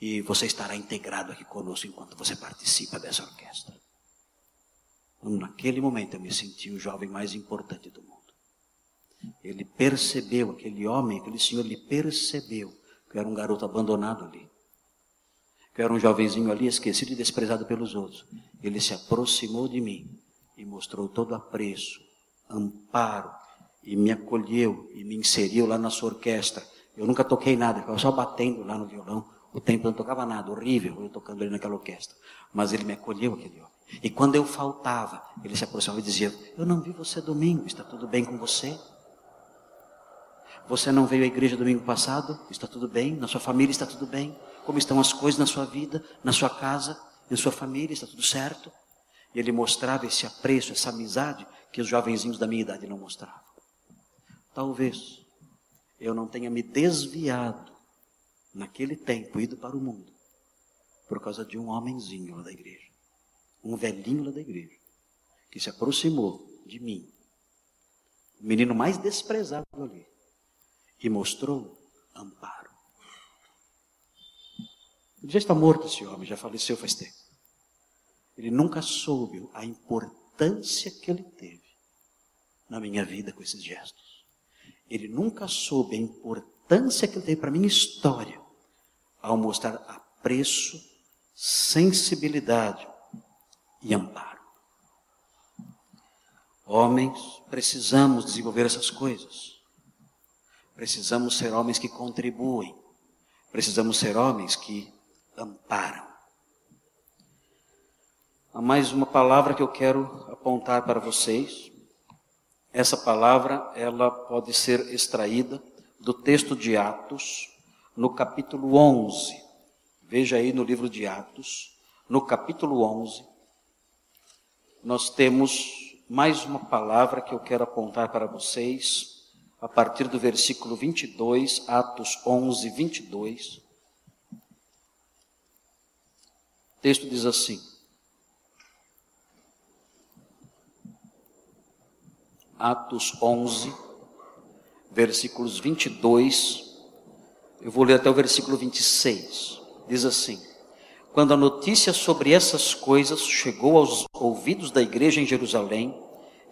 E você estará integrado aqui conosco enquanto você participa dessa orquestra. Naquele momento eu me senti o jovem mais importante do mundo. Ele percebeu, aquele homem, aquele senhor, ele percebeu que eu era um garoto abandonado ali. Que eu era um jovenzinho ali, esquecido e desprezado pelos outros. Ele se aproximou de mim e mostrou todo apreço, amparo, e me acolheu e me inseriu lá na sua orquestra. Eu nunca toquei nada, ficava só batendo lá no violão. O tempo não tocava nada, horrível, eu tocando ali naquela orquestra. Mas ele me acolheu, aquele homem. E quando eu faltava, ele se aproximava e dizia: Eu não vi você domingo, está tudo bem com você? Você não veio à igreja domingo passado? Está tudo bem? Na sua família está tudo bem? Como estão as coisas na sua vida, na sua casa, na sua família? Está tudo certo? E ele mostrava esse apreço, essa amizade que os jovenzinhos da minha idade não mostravam. Talvez eu não tenha me desviado naquele tempo, ido para o mundo, por causa de um homenzinho lá da igreja um velhinho lá da igreja, que se aproximou de mim, o menino mais desprezado ali, e mostrou amparo. Ele já está morto esse homem, já faleceu faz tempo. Ele nunca soube a importância que ele teve na minha vida com esses gestos. Ele nunca soube a importância que ele teve para a minha história ao mostrar apreço, sensibilidade e amparo. Homens, precisamos desenvolver essas coisas. Precisamos ser homens que contribuem. Precisamos ser homens que amparam. Há mais uma palavra que eu quero apontar para vocês. Essa palavra, ela pode ser extraída do texto de Atos, no capítulo 11. Veja aí no livro de Atos, no capítulo 11, nós temos mais uma palavra que eu quero apontar para vocês, a partir do versículo 22, Atos 11, 22. O texto diz assim: Atos 11, versículos 22, eu vou ler até o versículo 26. Diz assim: quando a notícia sobre essas coisas chegou aos ouvidos da igreja em Jerusalém,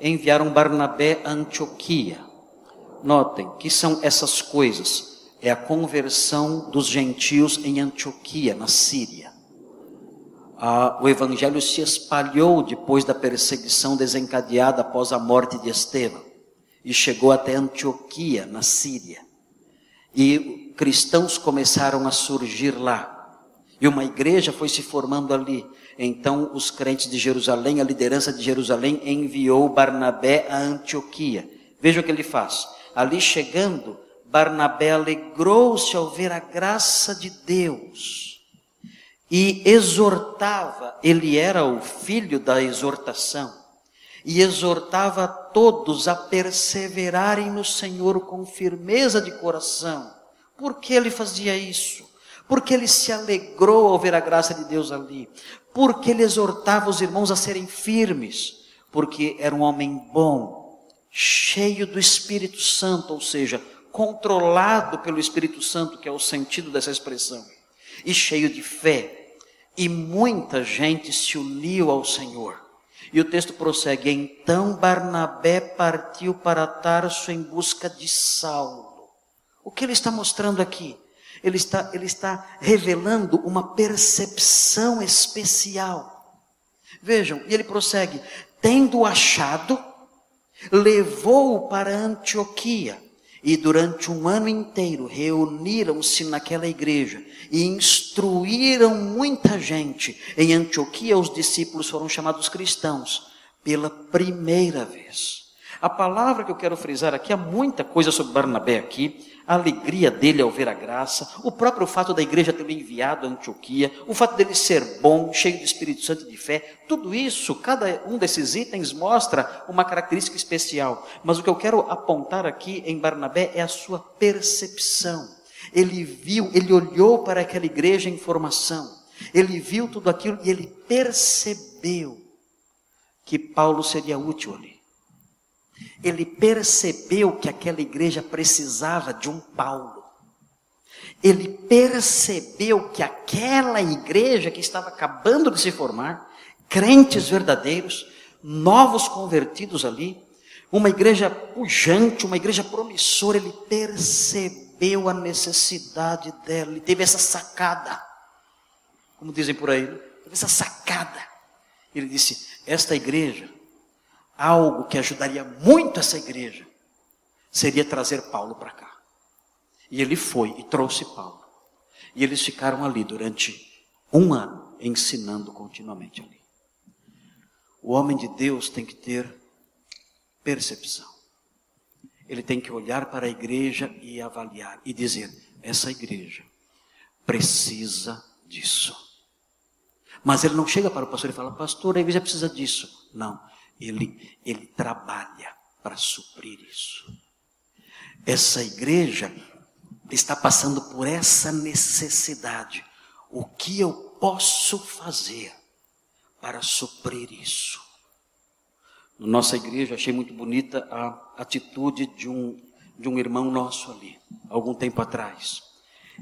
enviaram Barnabé a Antioquia. Notem que são essas coisas. É a conversão dos gentios em Antioquia, na Síria. Ah, o evangelho se espalhou depois da perseguição desencadeada após a morte de Estevão e chegou até Antioquia, na Síria. E cristãos começaram a surgir lá. E uma igreja foi se formando ali. Então, os crentes de Jerusalém, a liderança de Jerusalém, enviou Barnabé a Antioquia. Veja o que ele faz. Ali chegando, Barnabé alegrou-se ao ver a graça de Deus e exortava, ele era o filho da exortação, e exortava a todos a perseverarem no Senhor com firmeza de coração. Por que ele fazia isso? Porque ele se alegrou ao ver a graça de Deus ali. Porque ele exortava os irmãos a serem firmes. Porque era um homem bom, cheio do Espírito Santo, ou seja, controlado pelo Espírito Santo, que é o sentido dessa expressão, e cheio de fé. E muita gente se uniu ao Senhor. E o texto prossegue: Então Barnabé partiu para Tarso em busca de Saulo. O que ele está mostrando aqui? Ele está, ele está revelando uma percepção especial. Vejam, e ele prossegue: tendo achado, levou-o para Antioquia e durante um ano inteiro reuniram-se naquela igreja e instruíram muita gente. Em Antioquia, os discípulos foram chamados cristãos pela primeira vez. A palavra que eu quero frisar aqui, há muita coisa sobre Barnabé aqui, a alegria dele ao ver a graça, o próprio fato da igreja ter enviado a Antioquia, o fato dele ser bom, cheio de Espírito Santo e de fé, tudo isso, cada um desses itens mostra uma característica especial. Mas o que eu quero apontar aqui em Barnabé é a sua percepção. Ele viu, ele olhou para aquela igreja em formação, ele viu tudo aquilo e ele percebeu que Paulo seria útil ali. Ele percebeu que aquela igreja precisava de um Paulo. Ele percebeu que aquela igreja que estava acabando de se formar, crentes verdadeiros, novos convertidos ali, uma igreja pujante, uma igreja promissora, ele percebeu a necessidade dela, ele teve essa sacada, como dizem por aí, né? teve essa sacada. Ele disse: Esta igreja algo que ajudaria muito essa igreja seria trazer Paulo para cá. E ele foi e trouxe Paulo. E eles ficaram ali durante um ano, ensinando continuamente ali. O homem de Deus tem que ter percepção. Ele tem que olhar para a igreja e avaliar e dizer: essa igreja precisa disso. Mas ele não chega para o pastor e fala: Pastor, a igreja precisa disso. Não ele, ele trabalha para suprir isso. Essa igreja está passando por essa necessidade. O que eu posso fazer para suprir isso? Na nossa igreja, achei muito bonita a atitude de um, de um irmão nosso ali, algum tempo atrás.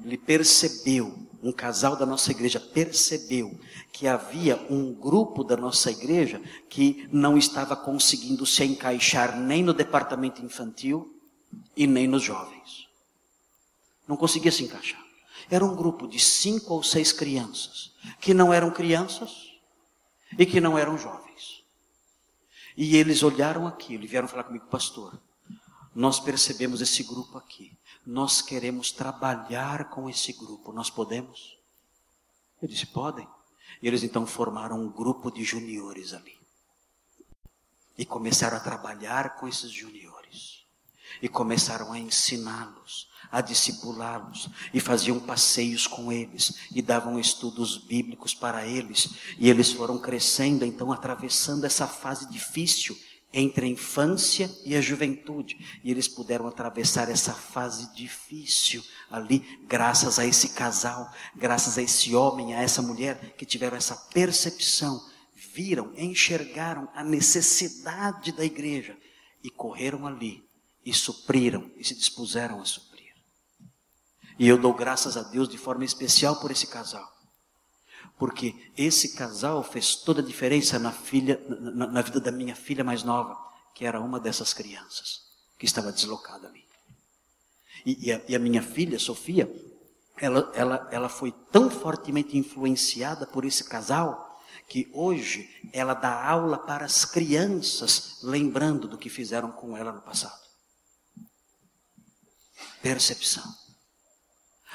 Ele percebeu, um casal da nossa igreja percebeu que havia um grupo da nossa igreja que não estava conseguindo se encaixar nem no departamento infantil e nem nos jovens. Não conseguia se encaixar. Era um grupo de cinco ou seis crianças que não eram crianças e que não eram jovens. E eles olharam aquilo e vieram falar comigo, pastor. Nós percebemos esse grupo aqui. Nós queremos trabalhar com esse grupo. Nós podemos? Eu disse: podem. E eles então formaram um grupo de juniores ali. E começaram a trabalhar com esses juniores. E começaram a ensiná-los, a discipulá-los. E faziam passeios com eles. E davam estudos bíblicos para eles. E eles foram crescendo, então, atravessando essa fase difícil entre a infância e a juventude. E eles puderam atravessar essa fase difícil ali, graças a esse casal, graças a esse homem, a essa mulher que tiveram essa percepção, viram, enxergaram a necessidade da igreja e correram ali e supriram e se dispuseram a suprir. E eu dou graças a Deus de forma especial por esse casal porque esse casal fez toda a diferença na, filha, na, na vida da minha filha mais nova, que era uma dessas crianças que estava deslocada ali. E, e, a, e a, minha filha, Sofia, ela, ela, ela foi tão fortemente influenciada por esse casal que hoje ela dá aula para as crianças, lembrando do que fizeram com ela no passado. Percepção.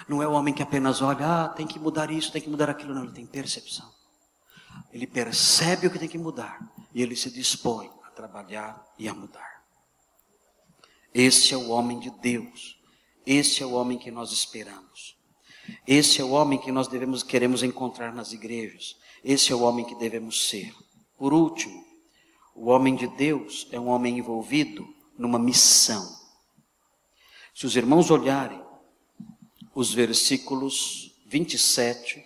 Não é o homem que apenas olha, ah, tem que mudar isso, tem que mudar aquilo. Não, ele tem percepção. Ele percebe o que tem que mudar e ele se dispõe a trabalhar e a mudar. Esse é o homem de Deus. Esse é o homem que nós esperamos. Esse é o homem que nós devemos queremos encontrar nas igrejas. Esse é o homem que devemos ser. Por último, O homem de Deus é um homem envolvido numa missão. Se os irmãos olharem os versículos 27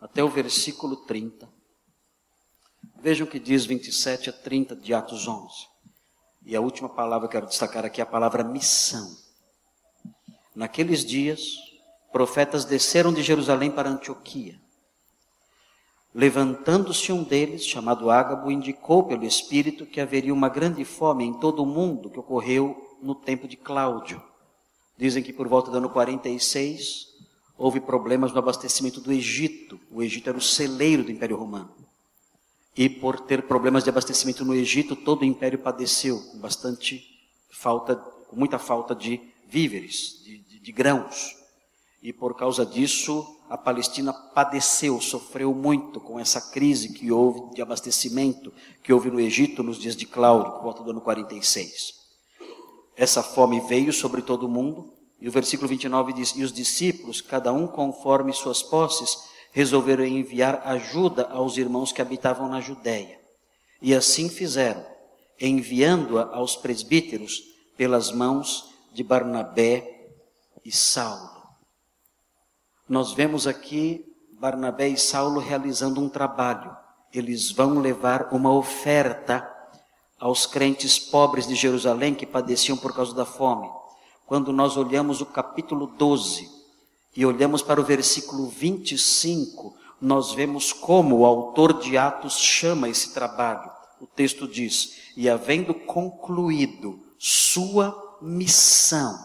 até o versículo 30, vejam o que diz 27 a 30 de Atos 11. E a última palavra que eu quero destacar aqui é a palavra missão. Naqueles dias, profetas desceram de Jerusalém para Antioquia. Levantando-se um deles, chamado Ágabo, indicou pelo Espírito que haveria uma grande fome em todo o mundo que ocorreu no tempo de Cláudio. Dizem que por volta do ano 46 houve problemas no abastecimento do Egito. O Egito era o celeiro do Império Romano. E por ter problemas de abastecimento no Egito, todo o império padeceu com bastante falta, com muita falta de víveres, de, de, de grãos. E por causa disso, a Palestina padeceu, sofreu muito com essa crise que houve de abastecimento que houve no Egito nos dias de Cláudio, por volta do ano 46. Essa fome veio sobre todo o mundo, e o versículo 29 diz: E os discípulos, cada um conforme suas posses, resolveram enviar ajuda aos irmãos que habitavam na Judéia. E assim fizeram, enviando-a aos presbíteros pelas mãos de Barnabé e Saulo. Nós vemos aqui Barnabé e Saulo realizando um trabalho. Eles vão levar uma oferta aos crentes pobres de Jerusalém que padeciam por causa da fome. Quando nós olhamos o capítulo 12 e olhamos para o versículo 25, nós vemos como o autor de Atos chama esse trabalho. O texto diz: E havendo concluído sua missão,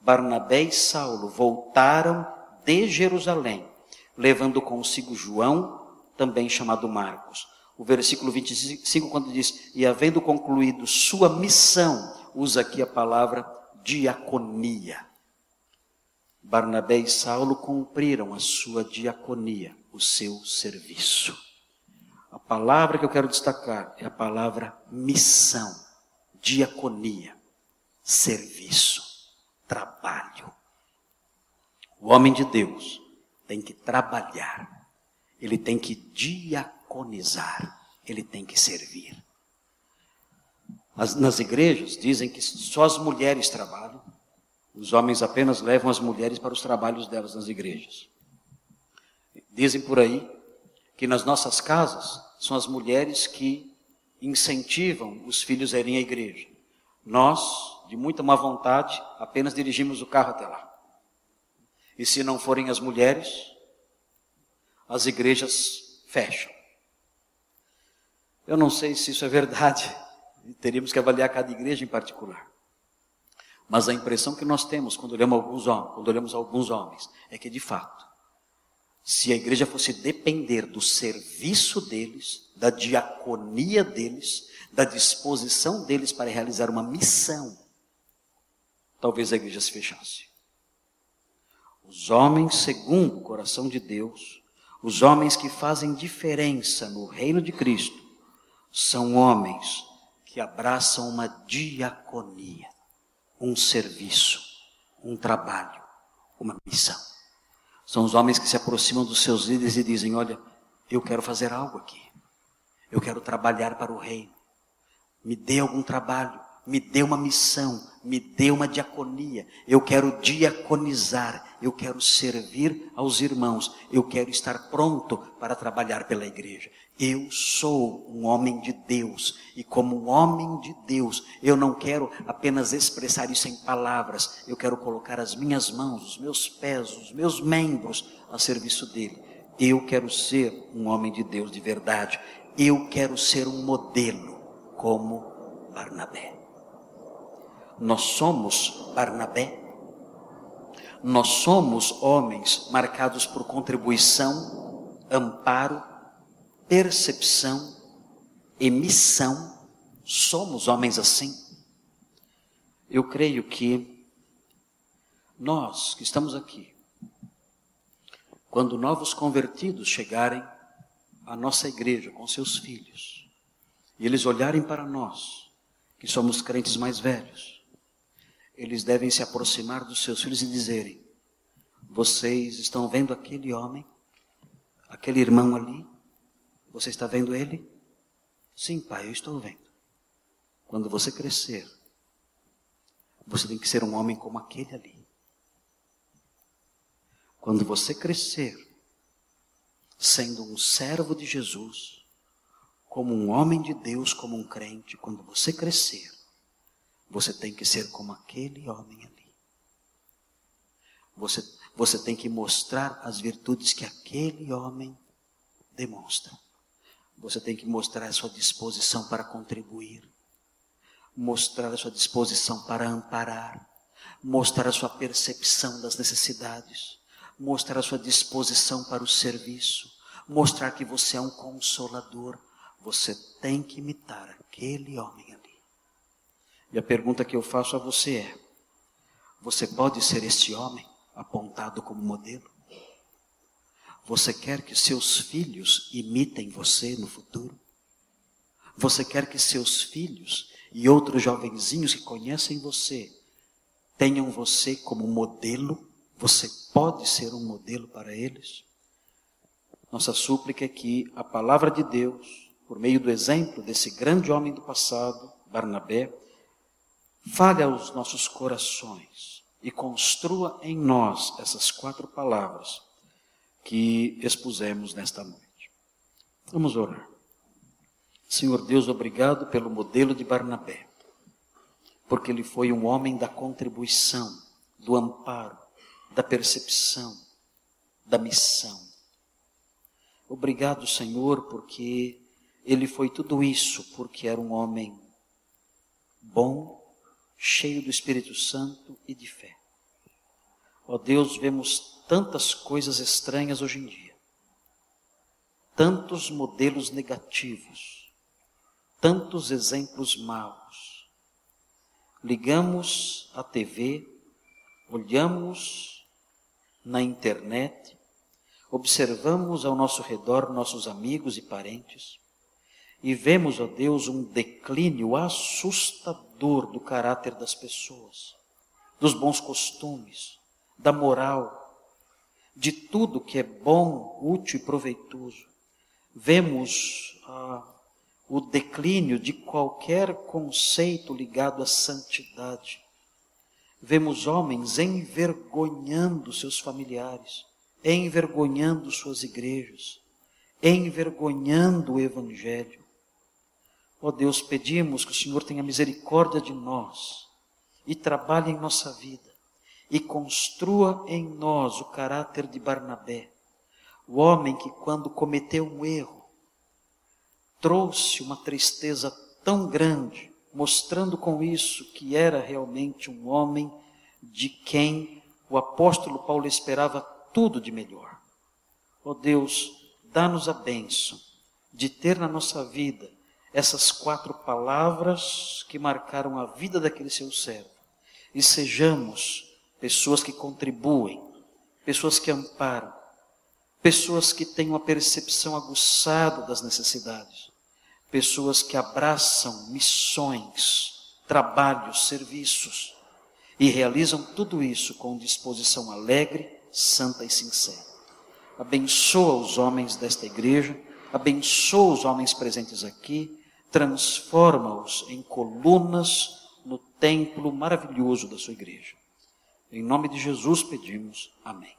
Barnabé e Saulo voltaram de Jerusalém, levando consigo João, também chamado Marcos. O versículo 25, quando diz: E havendo concluído sua missão, usa aqui a palavra diaconia. Barnabé e Saulo cumpriram a sua diaconia, o seu serviço. A palavra que eu quero destacar é a palavra missão, diaconia, serviço, trabalho. O homem de Deus tem que trabalhar, ele tem que diaconizar, ele tem que servir. As, nas igrejas dizem que só as mulheres trabalham, os homens apenas levam as mulheres para os trabalhos delas nas igrejas. Dizem por aí que nas nossas casas são as mulheres que incentivam os filhos a irem à igreja. Nós, de muita má vontade, apenas dirigimos o carro até lá. E se não forem as mulheres, as igrejas fecham. Eu não sei se isso é verdade, teríamos que avaliar cada igreja em particular. Mas a impressão que nós temos quando olhamos alguns homens, quando olhamos alguns homens, é que de fato, se a igreja fosse depender do serviço deles, da diaconia deles, da disposição deles para realizar uma missão, talvez a igreja se fechasse. Os homens segundo o coração de Deus, os homens que fazem diferença no reino de Cristo, são homens que abraçam uma diaconia, um serviço, um trabalho, uma missão. São os homens que se aproximam dos seus líderes e dizem: Olha, eu quero fazer algo aqui, eu quero trabalhar para o reino, me dê algum trabalho, me dê uma missão, me dê uma diaconia. Eu quero diaconizar, eu quero servir aos irmãos, eu quero estar pronto para trabalhar pela igreja. Eu sou um homem de Deus e, como um homem de Deus, eu não quero apenas expressar isso em palavras, eu quero colocar as minhas mãos, os meus pés, os meus membros a serviço dele. Eu quero ser um homem de Deus de verdade, eu quero ser um modelo como Barnabé. Nós somos Barnabé. Nós somos homens marcados por contribuição, amparo, percepção, emissão. Somos homens assim. Eu creio que nós que estamos aqui, quando novos convertidos chegarem à nossa igreja com seus filhos, e eles olharem para nós, que somos crentes mais velhos, eles devem se aproximar dos seus filhos e dizerem: Vocês estão vendo aquele homem, aquele irmão ali? Você está vendo ele? Sim, pai, eu estou vendo. Quando você crescer, você tem que ser um homem como aquele ali. Quando você crescer, sendo um servo de Jesus, como um homem de Deus, como um crente, quando você crescer, você tem que ser como aquele homem ali. Você, você tem que mostrar as virtudes que aquele homem demonstra. Você tem que mostrar a sua disposição para contribuir, mostrar a sua disposição para amparar, mostrar a sua percepção das necessidades, mostrar a sua disposição para o serviço, mostrar que você é um consolador. Você tem que imitar aquele homem. E a pergunta que eu faço a você é: você pode ser este homem apontado como modelo? Você quer que seus filhos imitem você no futuro? Você quer que seus filhos e outros jovenzinhos que conhecem você tenham você como modelo? Você pode ser um modelo para eles? Nossa súplica é que a palavra de Deus, por meio do exemplo desse grande homem do passado, Barnabé, fale aos nossos corações e construa em nós essas quatro palavras que expusemos nesta noite. Vamos orar. Senhor Deus, obrigado pelo modelo de Barnabé, porque ele foi um homem da contribuição, do amparo, da percepção, da missão. Obrigado, Senhor, porque ele foi tudo isso, porque era um homem bom, cheio do Espírito Santo e de fé. Ó Deus, vemos tantas coisas estranhas hoje em dia, tantos modelos negativos, tantos exemplos maus. Ligamos a TV, olhamos na internet, observamos ao nosso redor nossos amigos e parentes e vemos, ó Deus, um declínio assustador do caráter das pessoas, dos bons costumes, da moral, de tudo que é bom, útil e proveitoso. Vemos ah, o declínio de qualquer conceito ligado à santidade. Vemos homens envergonhando seus familiares, envergonhando suas igrejas, envergonhando o Evangelho. Ó oh Deus, pedimos que o Senhor tenha misericórdia de nós e trabalhe em nossa vida e construa em nós o caráter de Barnabé, o homem que, quando cometeu um erro, trouxe uma tristeza tão grande, mostrando com isso que era realmente um homem de quem o apóstolo Paulo esperava tudo de melhor. Ó oh Deus, dá-nos a bênção de ter na nossa vida essas quatro palavras que marcaram a vida daquele seu servo e sejamos pessoas que contribuem, pessoas que amparam, pessoas que têm uma percepção aguçada das necessidades, pessoas que abraçam missões, trabalhos, serviços e realizam tudo isso com disposição alegre, santa e sincera. Abençoa os homens desta igreja, abençoa os homens presentes aqui, transforma-os em colunas no templo maravilhoso da sua igreja. Em nome de Jesus pedimos. Amém.